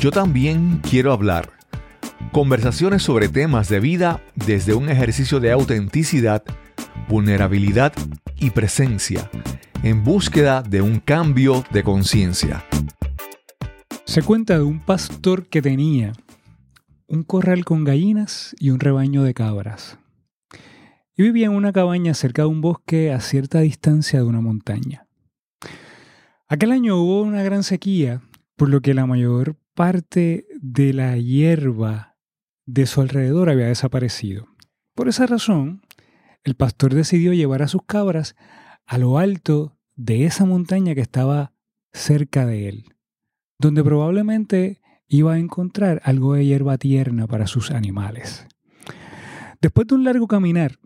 Yo también quiero hablar. Conversaciones sobre temas de vida desde un ejercicio de autenticidad, vulnerabilidad y presencia, en búsqueda de un cambio de conciencia. Se cuenta de un pastor que tenía un corral con gallinas y un rebaño de cabras. Y vivía en una cabaña cerca de un bosque a cierta distancia de una montaña. Aquel año hubo una gran sequía, por lo que la mayor parte de la hierba de su alrededor había desaparecido. Por esa razón, el pastor decidió llevar a sus cabras a lo alto de esa montaña que estaba cerca de él, donde probablemente iba a encontrar algo de hierba tierna para sus animales. Después de un largo caminar,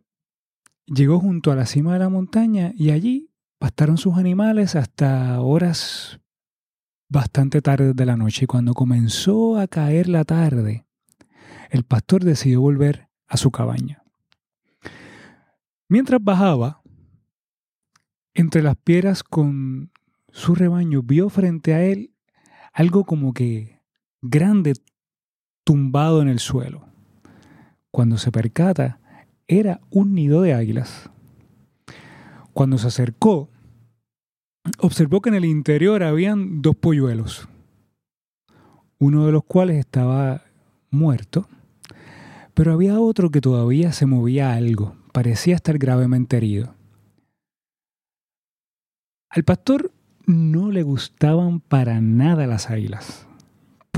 llegó junto a la cima de la montaña y allí pastaron sus animales hasta horas bastante tarde de la noche. Y cuando comenzó a caer la tarde, el pastor decidió volver a su cabaña. Mientras bajaba, entre las piedras con su rebaño, vio frente a él algo como que grande tumbado en el suelo. Cuando se percata, era un nido de águilas. Cuando se acercó, observó que en el interior habían dos polluelos, uno de los cuales estaba muerto, pero había otro que todavía se movía algo, parecía estar gravemente herido. Al pastor no le gustaban para nada las águilas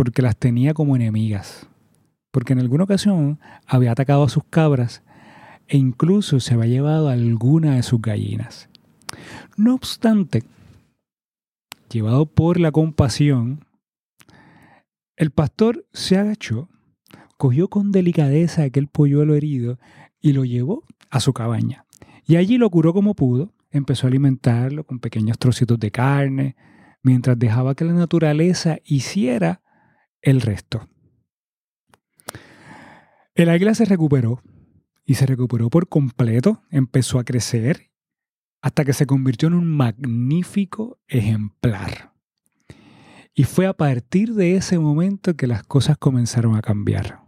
porque las tenía como enemigas, porque en alguna ocasión había atacado a sus cabras e incluso se había llevado alguna de sus gallinas. No obstante, llevado por la compasión, el pastor se agachó, cogió con delicadeza aquel polluelo herido y lo llevó a su cabaña. Y allí lo curó como pudo, empezó a alimentarlo con pequeños trocitos de carne, mientras dejaba que la naturaleza hiciera el resto. El águila se recuperó y se recuperó por completo, empezó a crecer hasta que se convirtió en un magnífico ejemplar. Y fue a partir de ese momento que las cosas comenzaron a cambiar.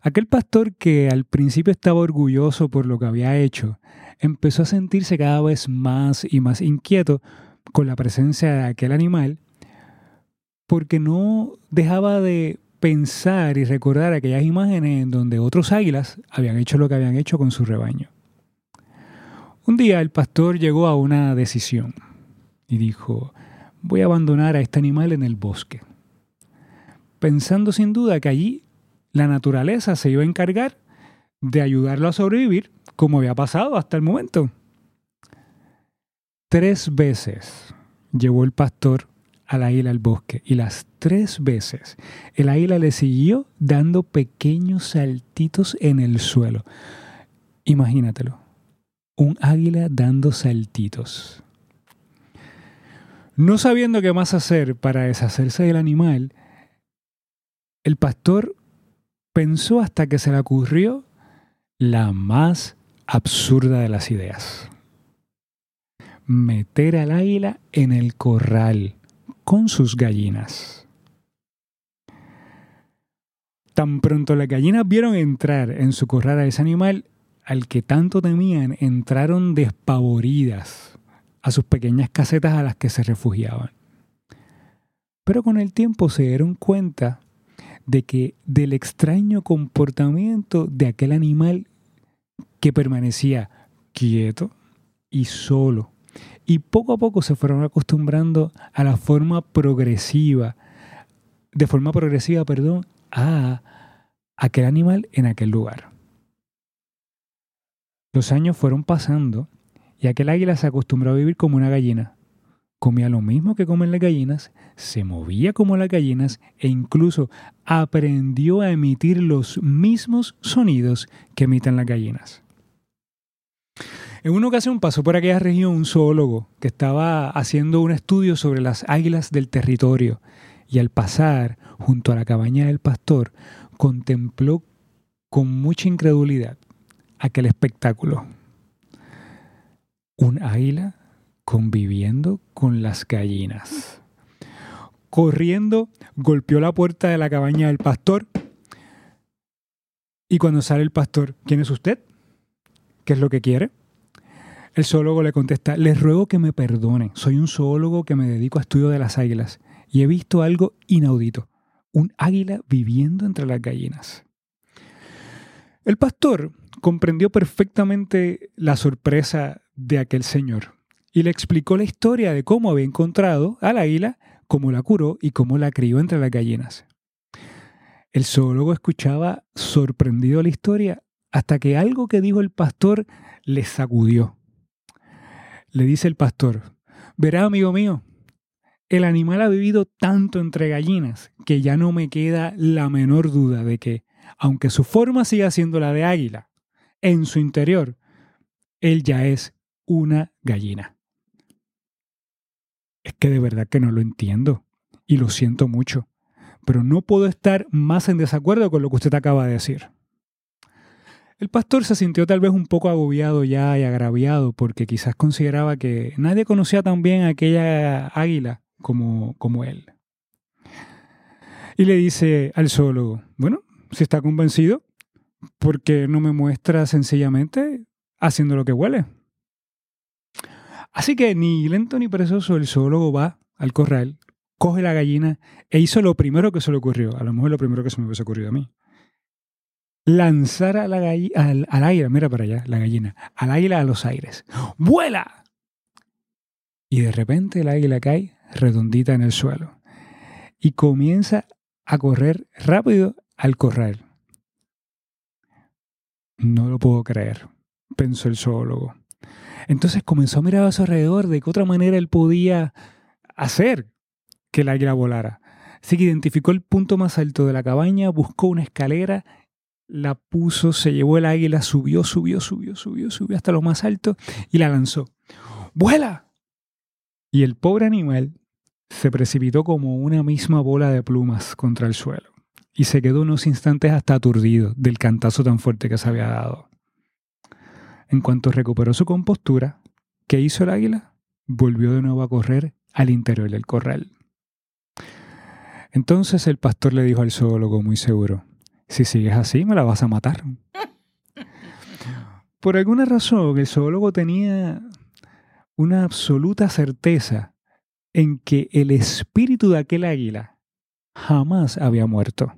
Aquel pastor que al principio estaba orgulloso por lo que había hecho, empezó a sentirse cada vez más y más inquieto con la presencia de aquel animal porque no dejaba de pensar y recordar aquellas imágenes en donde otros águilas habían hecho lo que habían hecho con su rebaño. Un día el pastor llegó a una decisión y dijo, voy a abandonar a este animal en el bosque, pensando sin duda que allí la naturaleza se iba a encargar de ayudarlo a sobrevivir como había pasado hasta el momento. Tres veces llevó el pastor al águila al bosque y las tres veces el águila le siguió dando pequeños saltitos en el suelo. Imagínatelo, un águila dando saltitos. No sabiendo qué más hacer para deshacerse del animal, el pastor pensó hasta que se le ocurrió la más absurda de las ideas. Meter al águila en el corral con sus gallinas. Tan pronto las gallinas vieron entrar en su corral a ese animal al que tanto temían, entraron despavoridas a sus pequeñas casetas a las que se refugiaban. Pero con el tiempo se dieron cuenta de que del extraño comportamiento de aquel animal que permanecía quieto y solo y poco a poco se fueron acostumbrando a la forma progresiva, de forma progresiva, perdón, a aquel animal en aquel lugar. Los años fueron pasando y aquel águila se acostumbró a vivir como una gallina. Comía lo mismo que comen las gallinas, se movía como las gallinas e incluso aprendió a emitir los mismos sonidos que emiten las gallinas. En una ocasión pasó por aquella región un zoólogo que estaba haciendo un estudio sobre las águilas del territorio y al pasar junto a la cabaña del pastor contempló con mucha incredulidad aquel espectáculo. Un águila conviviendo con las gallinas. corriendo, golpeó la puerta de la cabaña del pastor. Y cuando sale el pastor, ¿quién es usted? ¿Qué es lo que quiere? El zoólogo le contesta, les ruego que me perdone, soy un zoólogo que me dedico a estudio de las águilas y he visto algo inaudito, un águila viviendo entre las gallinas. El pastor comprendió perfectamente la sorpresa de aquel señor y le explicó la historia de cómo había encontrado al águila, cómo la curó y cómo la crió entre las gallinas. El zoólogo escuchaba sorprendido la historia hasta que algo que dijo el pastor le sacudió. Le dice el pastor, verá amigo mío, el animal ha vivido tanto entre gallinas que ya no me queda la menor duda de que, aunque su forma siga siendo la de águila, en su interior, él ya es una gallina. Es que de verdad que no lo entiendo y lo siento mucho, pero no puedo estar más en desacuerdo con lo que usted acaba de decir. El pastor se sintió tal vez un poco agobiado ya y agraviado porque quizás consideraba que nadie conocía tan bien a aquella águila como, como él. Y le dice al zoólogo, bueno, si está convencido, ¿por qué no me muestra sencillamente haciendo lo que huele? Así que ni lento ni perezoso el zoólogo va al corral, coge la gallina e hizo lo primero que se le ocurrió, a lo mejor lo primero que se me hubiese ocurrido a mí lanzar a la al, al, aire, mira para allá, la gallina, al águila a los aires. ¡Vuela! Y de repente el águila cae redondita en el suelo y comienza a correr rápido al corral. No lo puedo creer, pensó el zoólogo. Entonces comenzó a mirar a su alrededor de qué otra manera él podía hacer que el águila volara. Así que identificó el punto más alto de la cabaña, buscó una escalera la puso, se llevó el águila, subió, subió, subió, subió, subió hasta lo más alto y la lanzó. ¡Vuela! Y el pobre animal se precipitó como una misma bola de plumas contra el suelo y se quedó unos instantes hasta aturdido del cantazo tan fuerte que se había dado. En cuanto recuperó su compostura, ¿qué hizo el águila? Volvió de nuevo a correr al interior del corral. Entonces el pastor le dijo al zoólogo muy seguro, si sigues así, me la vas a matar. Por alguna razón, el zoólogo tenía una absoluta certeza en que el espíritu de aquel águila jamás había muerto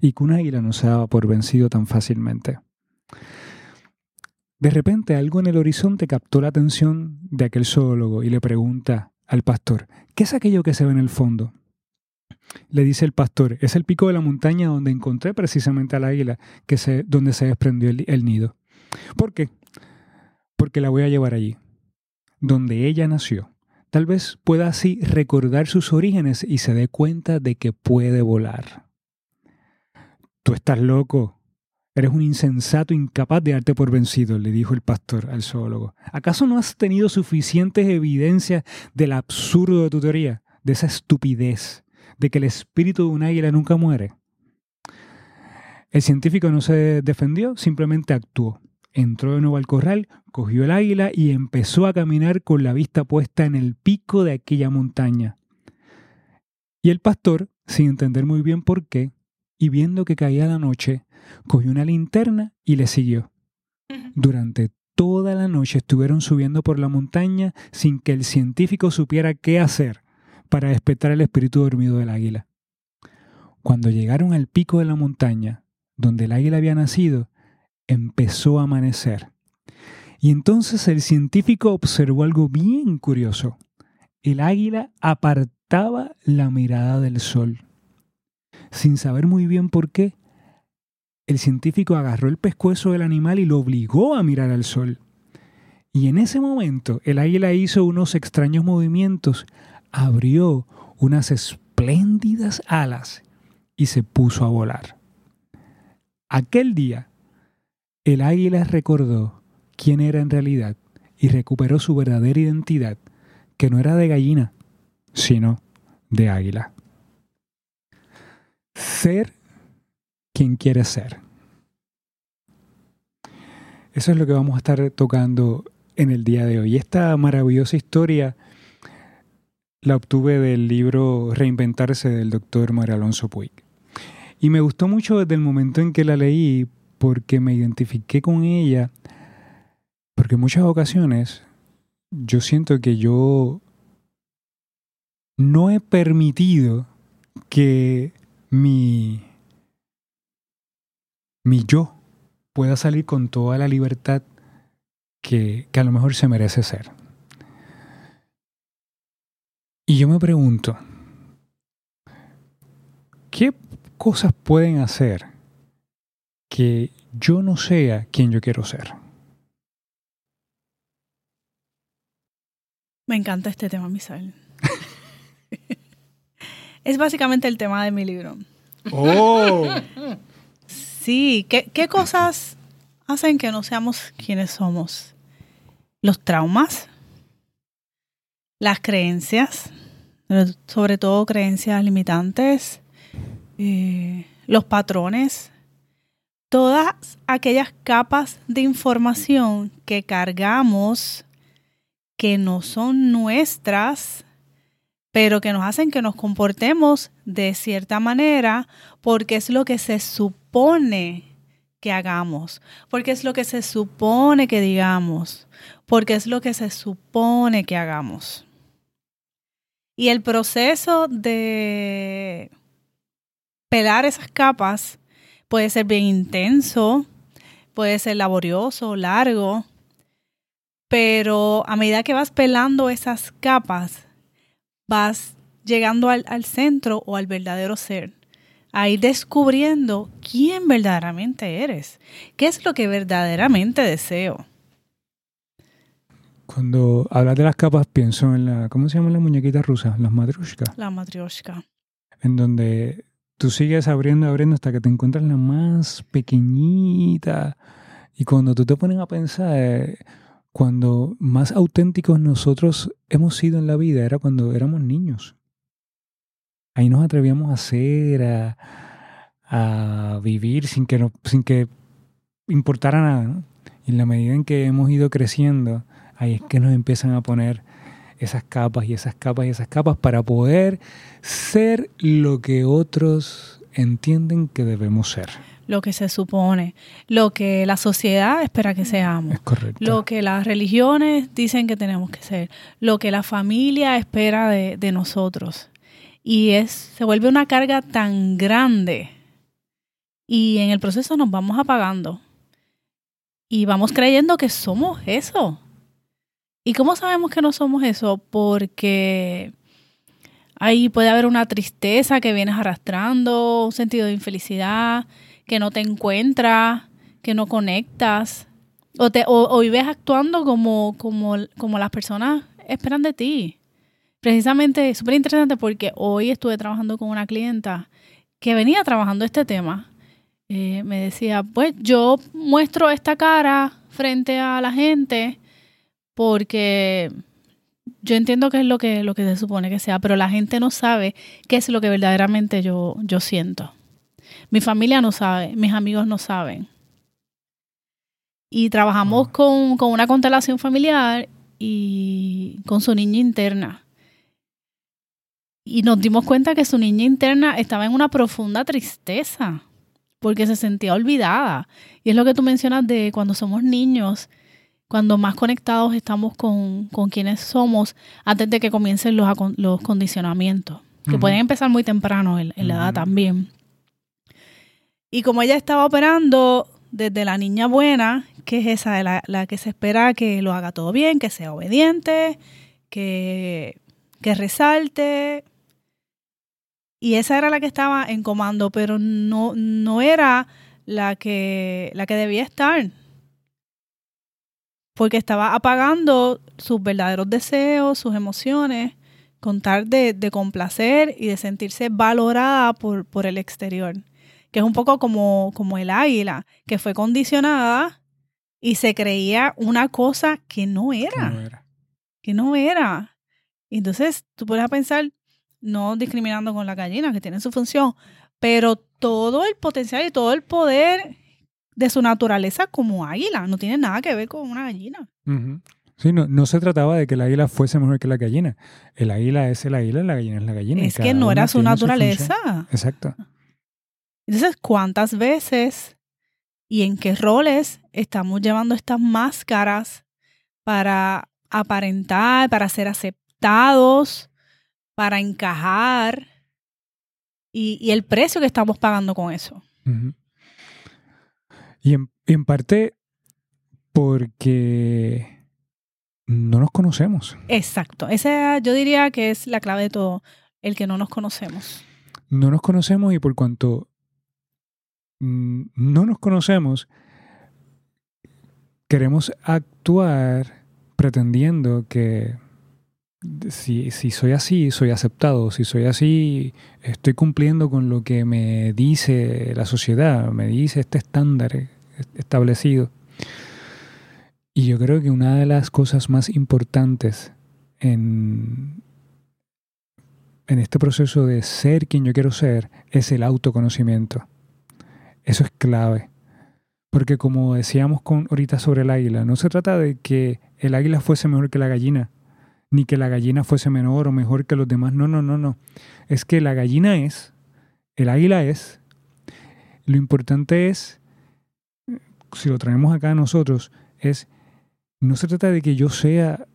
y que un águila no se daba por vencido tan fácilmente. De repente algo en el horizonte captó la atención de aquel zoólogo y le pregunta al pastor, ¿qué es aquello que se ve en el fondo? le dice el pastor, es el pico de la montaña donde encontré precisamente al águila, que se, donde se desprendió el, el nido. ¿Por qué? Porque la voy a llevar allí, donde ella nació. Tal vez pueda así recordar sus orígenes y se dé cuenta de que puede volar. Tú estás loco. Eres un insensato incapaz de darte por vencido, le dijo el pastor al zoólogo. ¿Acaso no has tenido suficientes evidencias del absurdo de tu teoría, de esa estupidez? de que el espíritu de un águila nunca muere. El científico no se defendió, simplemente actuó. Entró de nuevo al corral, cogió el águila y empezó a caminar con la vista puesta en el pico de aquella montaña. Y el pastor, sin entender muy bien por qué, y viendo que caía la noche, cogió una linterna y le siguió. Durante toda la noche estuvieron subiendo por la montaña sin que el científico supiera qué hacer para despertar el espíritu dormido del águila. Cuando llegaron al pico de la montaña, donde el águila había nacido, empezó a amanecer. Y entonces el científico observó algo bien curioso. El águila apartaba la mirada del sol. Sin saber muy bien por qué, el científico agarró el pescuezo del animal y lo obligó a mirar al sol. Y en ese momento el águila hizo unos extraños movimientos abrió unas espléndidas alas y se puso a volar. Aquel día, el águila recordó quién era en realidad y recuperó su verdadera identidad, que no era de gallina, sino de águila. Ser quien quiere ser. Eso es lo que vamos a estar tocando en el día de hoy. Esta maravillosa historia la obtuve del libro Reinventarse del doctor María Alonso Puig. Y me gustó mucho desde el momento en que la leí porque me identifiqué con ella, porque en muchas ocasiones yo siento que yo no he permitido que mi, mi yo pueda salir con toda la libertad que, que a lo mejor se merece ser. Y yo me pregunto, ¿qué cosas pueden hacer que yo no sea quien yo quiero ser? Me encanta este tema, Misael. es básicamente el tema de mi libro. ¡Oh! Sí, ¿qué, ¿qué, cosas hacen que no seamos quienes somos? Los traumas, las creencias, sobre todo creencias limitantes, eh, los patrones, todas aquellas capas de información que cargamos que no son nuestras, pero que nos hacen que nos comportemos de cierta manera porque es lo que se supone que hagamos, porque es lo que se supone que digamos, porque es lo que se supone que hagamos. Y el proceso de pelar esas capas puede ser bien intenso, puede ser laborioso, largo, pero a medida que vas pelando esas capas, vas llegando al, centro o al verdadero ser. Ahí descubriendo quién verdaderamente eres, qué es lo que verdaderamente deseo. Cuando hablas de las capas, pienso en la, ¿cómo se llaman las muñequitas rusas? Las matryoshka. La matryoshka. En donde tú sigues abriendo, abriendo hasta que te encuentras la más pequeñita. Y cuando tú te pones a pensar, eh, cuando más auténticos nosotros hemos sido en la vida era cuando éramos niños. Ahí nos atrevíamos a ser, a, vivir sin que, sin que importara nada. Y en la medida en que hemos ido creciendo, ahí es que nos empiezan a poner esas capas y esas capas y esas capas para poder ser lo que otros entienden que debemos ser lo que se supone, lo que la sociedad espera que seamos, lo que las religiones dicen que tenemos que ser, lo que la familia espera de, de nosotros. Y es, se vuelve una carga tan grande y en el proceso nos vamos apagando y vamos creyendo que somos eso. ¿Y cómo sabemos que no somos eso? Porque ahí puede haber una tristeza que vienes arrastrando, un sentido de infelicidad, que no te encuentras, que no conectas, o, te, o, vives actuando como, como, como las personas esperan de ti. Precisamente, súper interesante porque hoy estuve trabajando con una clienta que venía trabajando este tema. Eh, me decía, pues yo muestro esta cara frente a la gente porque yo entiendo que es lo que, lo que se supone que sea, pero la gente no sabe qué es lo que verdaderamente yo, yo siento. Mi familia no sabe, mis amigos no saben. Y trabajamos con, una constelación familiar y con su niña interna. Y nos dimos cuenta que su niña interna estaba en una profunda tristeza porque se sentía olvidada. Y es lo que tú mencionas de cuando somos niños, cuando más conectados estamos con, con quienes somos antes de que comiencen los, los condicionamientos, que pueden empezar muy temprano en, la edad también. Y como ella estaba operando desde la niña buena, que es esa, la, que se espera que lo haga todo bien, que sea obediente, que, que resalte. Y esa era la que estaba en comando, pero no, no era la que, la que debía estar. Porque estaba apagando sus verdaderos deseos, sus emociones, con tal de, de complacer y de sentirse valorada por, por el exterior que es un poco como, como el águila, que fue condicionada y se creía una cosa que no era. Que no era. Entonces, tú puedes pensar, no discriminando con la gallina, que tiene su función, pero todo el potencial y todo el poder de su naturaleza como águila, no tiene nada que ver con una gallina. Sí, no, no se trataba de que el águila fuese mejor que la gallina. El águila es el águila, la gallina es la gallina. Es que no era su naturaleza. Exacto. Entonces, ¿cuántas veces y en qué roles estamos llevando estas máscaras para aparentar, para ser aceptados, para encajar? Y, el precio que estamos pagando con eso. Y en parte porque no nos conocemos. Exacto. Esa yo diría que es la clave de todo, el que no nos conocemos. No nos conocemos y por cuanto no nos conocemos, queremos actuar pretendiendo que si, si, soy así, soy aceptado, si soy así, estoy cumpliendo con lo que me dice la sociedad, me dice este estándar establecido. Y yo creo que una de las cosas más importantes en, en este proceso de ser quien yo quiero ser es el autoconocimiento. Eso es clave. Porque como decíamos con, ahorita sobre el águila, no se trata de que el águila fuese mejor que la gallina, ni que la gallina fuese menor o mejor que los demás. No, no, no, no. Es que la gallina es, el águila es. Lo importante es, si lo traemos acá a nosotros, es no se trata de que yo sea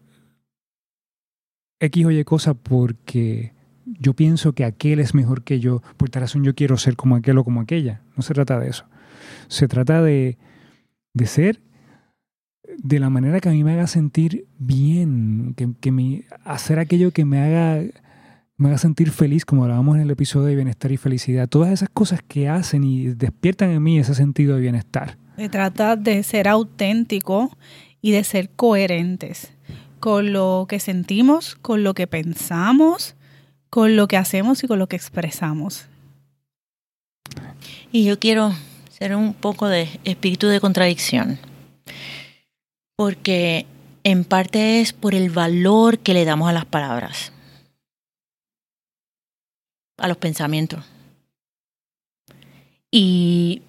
X o Y cosa porque yo pienso que aquel es mejor que yo, por tal razón yo quiero ser como aquel o como aquella. No se trata de eso. Se trata de, de ser de la manera que a mí me haga sentir bien, que, que me, hacer aquello que me haga, me haga sentir feliz, como hablábamos en el episodio de bienestar y felicidad. Todas esas cosas que hacen y despiertan en mí ese sentido de bienestar. Se trata de ser auténtico y de ser coherentes con lo que sentimos, con lo que pensamos, con lo que hacemos y con lo que expresamos. Y yo quiero ser un poco de espíritu de contradicción, porque en parte es por el valor que le damos a las palabras, a los pensamientos. Y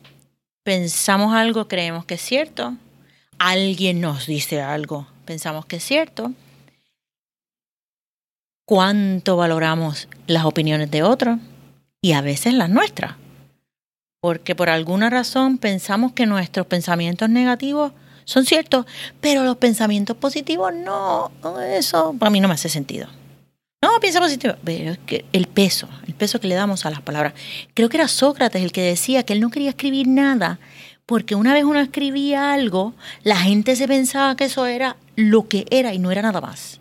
pensamos algo, creemos que es cierto, alguien nos dice algo, pensamos que es cierto. Cuánto valoramos las opiniones de otros y a veces las nuestras. Porque por alguna razón pensamos que nuestros pensamientos negativos son ciertos, pero los pensamientos positivos no. Eso para mí no me hace sentido. No, piensa positivo. Pero es que el peso, el peso que le damos a las palabras. Creo que era Sócrates el que decía que él no quería escribir nada porque una vez uno escribía algo, la gente se pensaba que eso era lo que era y no era nada más.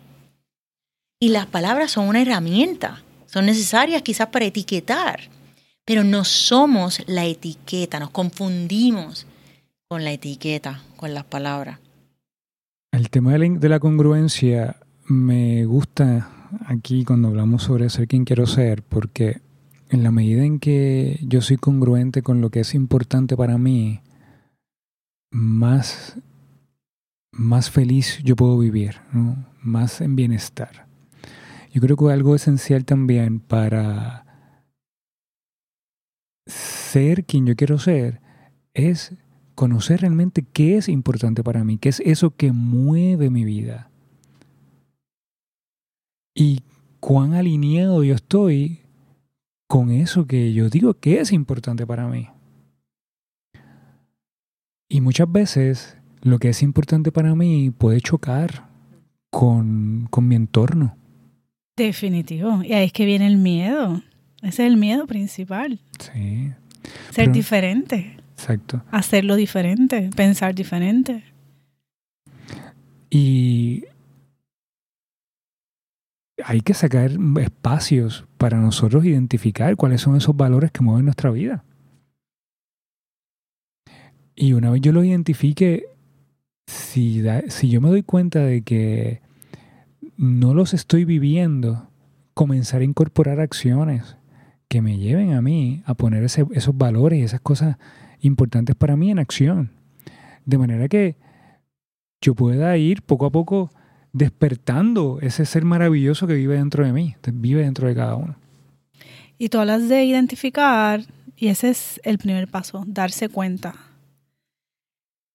Y las palabras son una herramienta, son necesarias quizás para etiquetar, pero no somos la etiqueta, nos confundimos con la etiqueta, con las palabras. El tema de la congruencia me gusta aquí cuando hablamos sobre ser quien quiero ser, porque en la medida en que yo soy congruente con lo que es importante para mí, más, más feliz yo puedo vivir, más en bienestar. Yo creo que algo esencial también para ser quien yo quiero ser es conocer realmente qué es importante para mí, qué es eso que mueve mi vida. Y cuán alineado yo estoy con eso que yo digo que es importante para mí. Y muchas veces lo que es importante para mí puede chocar con, mi entorno. Definitivo. Y ahí es que viene el miedo. Ese es el miedo principal. Sí. Ser diferente. Exacto. Hacerlo diferente, pensar diferente. Y hay que sacar espacios para nosotros identificar cuáles son esos valores que mueven nuestra vida. Y una vez yo lo identifique, si, si yo me doy cuenta de que no los estoy viviendo, comenzar a incorporar acciones que me lleven a mí a poner esos valores y esas cosas importantes para mí en acción. De manera que yo pueda ir poco a poco despertando ese ser maravilloso que vive dentro de mí, vive dentro de cada uno. Y tú hablas de identificar, y ese es el primer paso, darse cuenta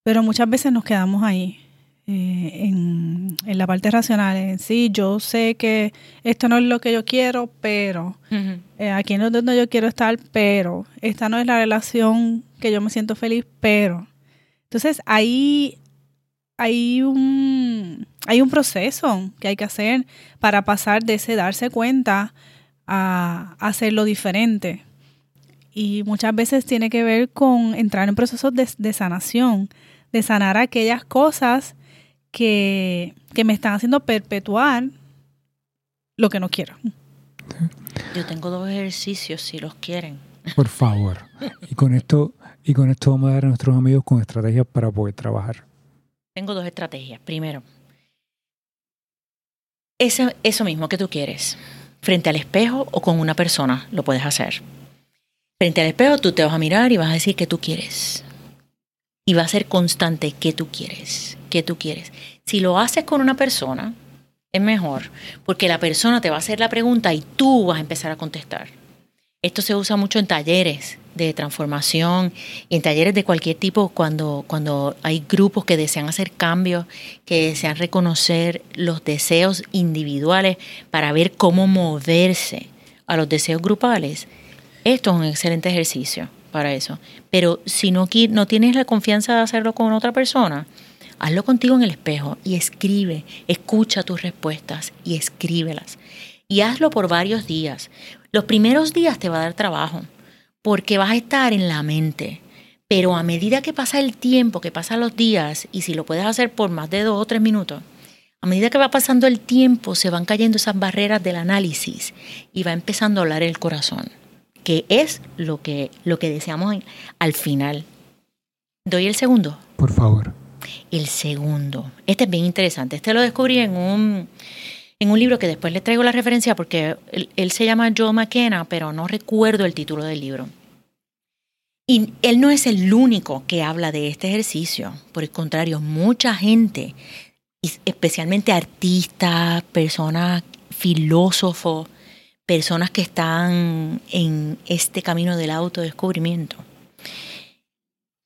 pero muchas veces nos quedamos ahí. Eh, en, la parte racional. En sí, yo sé que esto no es lo que yo quiero, pero eh, aquí no es donde yo quiero estar, pero esta no es la relación que yo me siento feliz, pero. Entonces ahí hay un, hay un proceso que hay que hacer para pasar de ese darse cuenta a, hacerlo diferente. Y muchas veces tiene que ver con entrar en procesos de, de sanación, de sanar aquellas cosas que, me están haciendo perpetuar lo que no quiero. Yo tengo dos ejercicios si los quieren. Por favor. Y con esto, y con esto vamos a dar a nuestros amigos con estrategias para poder trabajar. Tengo dos estrategias. Primero, eso, eso mismo que tú quieres, frente al espejo o con una persona, lo puedes hacer. Frente al espejo tú te vas a mirar y vas a decir que tú quieres. Y va a ser constante que tú quieres que tú quieres. Si lo haces con una persona, es mejor, porque la persona te va a hacer la pregunta y tú vas a empezar a contestar. Esto se usa mucho en talleres de transformación y en talleres de cualquier tipo cuando, cuando hay grupos que desean hacer cambios, que desean reconocer los deseos individuales para ver cómo moverse a los deseos grupales. Esto es un excelente ejercicio para eso. Pero si no, no tienes la confianza de hacerlo con otra persona, Hazlo contigo en el espejo y escribe, escucha tus respuestas y escríbelas. Y hazlo por varios días. Los primeros días te va a dar trabajo porque vas a estar en la mente. Pero a medida que pasa el tiempo, que pasan los días, y si lo puedes hacer por más de dos o tres minutos, a medida que va pasando el tiempo, se van cayendo esas barreras del análisis y va empezando a hablar el corazón, que es lo que, lo que deseamos al final. ¿Doy el segundo? Por favor. El segundo, este es bien interesante, este lo descubrí en un, en un libro que después le traigo la referencia porque él, se llama Joe McKenna, pero no recuerdo el título del libro. Y él no es el único que habla de este ejercicio, por el contrario, mucha gente, especialmente artistas, personas, filósofos, personas que están en este camino del autodescubrimiento,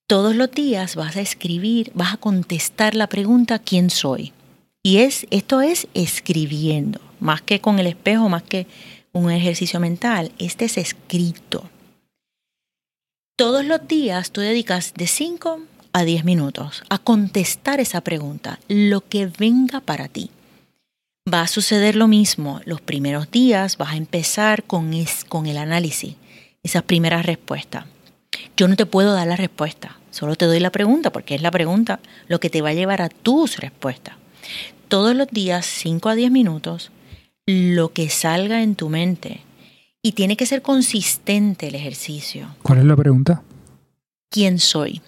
todos los días vas a escribir, vas a contestar la pregunta ¿quién soy? Y es, esto es escribiendo, más que con el espejo, más que un ejercicio mental, este es escrito. Todos los días tú dedicas de 5 a 10 minutos a contestar esa pregunta, lo que venga para ti. Va a suceder lo mismo. Los primeros días vas a empezar con, con el análisis, esas primeras respuestas. Yo no te puedo dar la respuesta, solo te doy la pregunta porque es la pregunta lo que te va a llevar a tus respuestas. Todos los días, 5 a 10 minutos, lo que salga en tu mente. Y tiene que ser consistente el ejercicio. ¿Cuál es la pregunta? ¿Quién soy?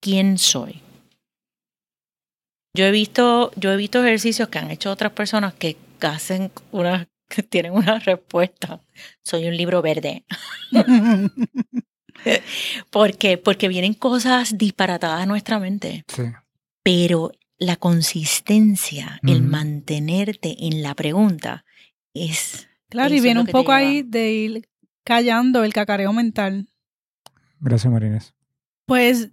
¿Quién soy? Yo he visto, yo he visto ejercicios que han hecho otras personas que hacen una, que tienen una respuesta. Soy un libro verde. porque, porque vienen cosas disparatadas a nuestra mente. Pero la consistencia, el mantenerte en la pregunta, es. Claro, y viene un poco ahí de ir callando el cacareo mental. Gracias, Marines. Pues,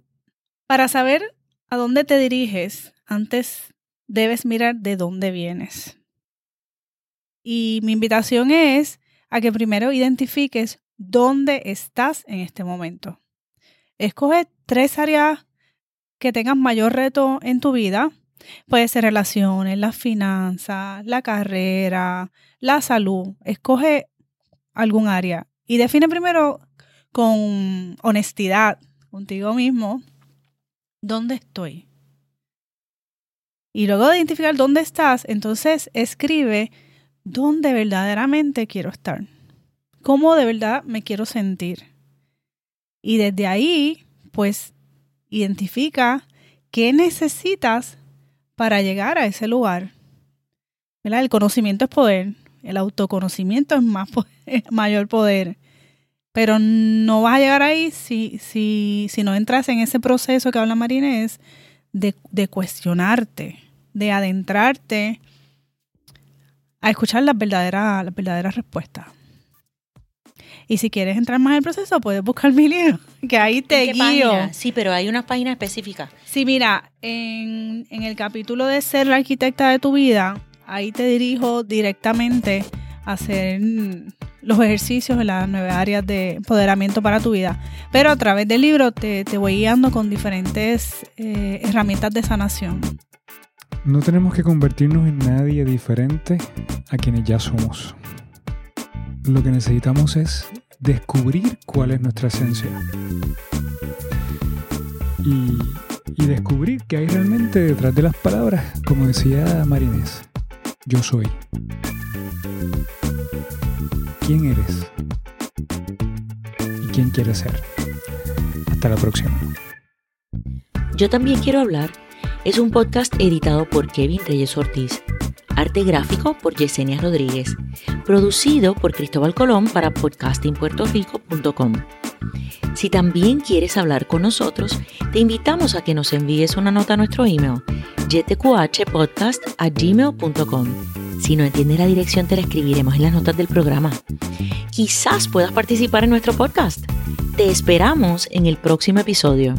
para saber a dónde te diriges, antes debes mirar de dónde vienes. Y mi invitación es a que primero identifiques dónde estás en este momento. Escoge tres áreas que tengan mayor reto en tu vida. Puede ser relaciones, las finanzas, la carrera, la salud. Escoge algún área y define primero con honestidad contigo mismo dónde estoy. Y luego de identificar dónde estás, entonces escribe dónde verdaderamente quiero estar cómo de verdad me quiero sentir. Y desde ahí, pues, identifica qué necesitas para llegar a ese lugar. El conocimiento es poder, el autoconocimiento es más mayor poder. Pero no vas a llegar ahí si, si, si no entras en ese proceso que habla Marinés de, de cuestionarte, de adentrarte a escuchar las verdaderas, las verdaderas respuestas. Y si quieres entrar más en el proceso, puedes buscar mi libro, que ahí te guío. Sí, pero hay una página específica. Sí, mira, en, en el capítulo de ser la arquitecta de tu vida, ahí te dirijo directamente a hacer los ejercicios en las nueve áreas de empoderamiento para tu vida. Pero a través del libro te, voy guiando con diferentes eh, herramientas de sanación. No tenemos que convertirnos en nadie diferente a quienes ya somos. Lo que necesitamos es descubrir cuál es nuestra esencia. Y, descubrir qué hay realmente detrás de las palabras, como decía Marinés. Yo soy. ¿Quién eres? ¿Y quién quieres ser? Hasta la próxima. Yo también quiero hablar es un podcast editado por Kevin Reyes Ortiz, arte gráfico por Yesenia Rodríguez, producido por Cristóbal Colón para podcastingpuertorico.com. Si también quieres hablar con nosotros, te invitamos a que nos envíes una nota a nuestro email gmail.com Si no entiendes la dirección, te la escribiremos en las notas del programa. Quizás puedas participar en nuestro podcast. Te esperamos en el próximo episodio.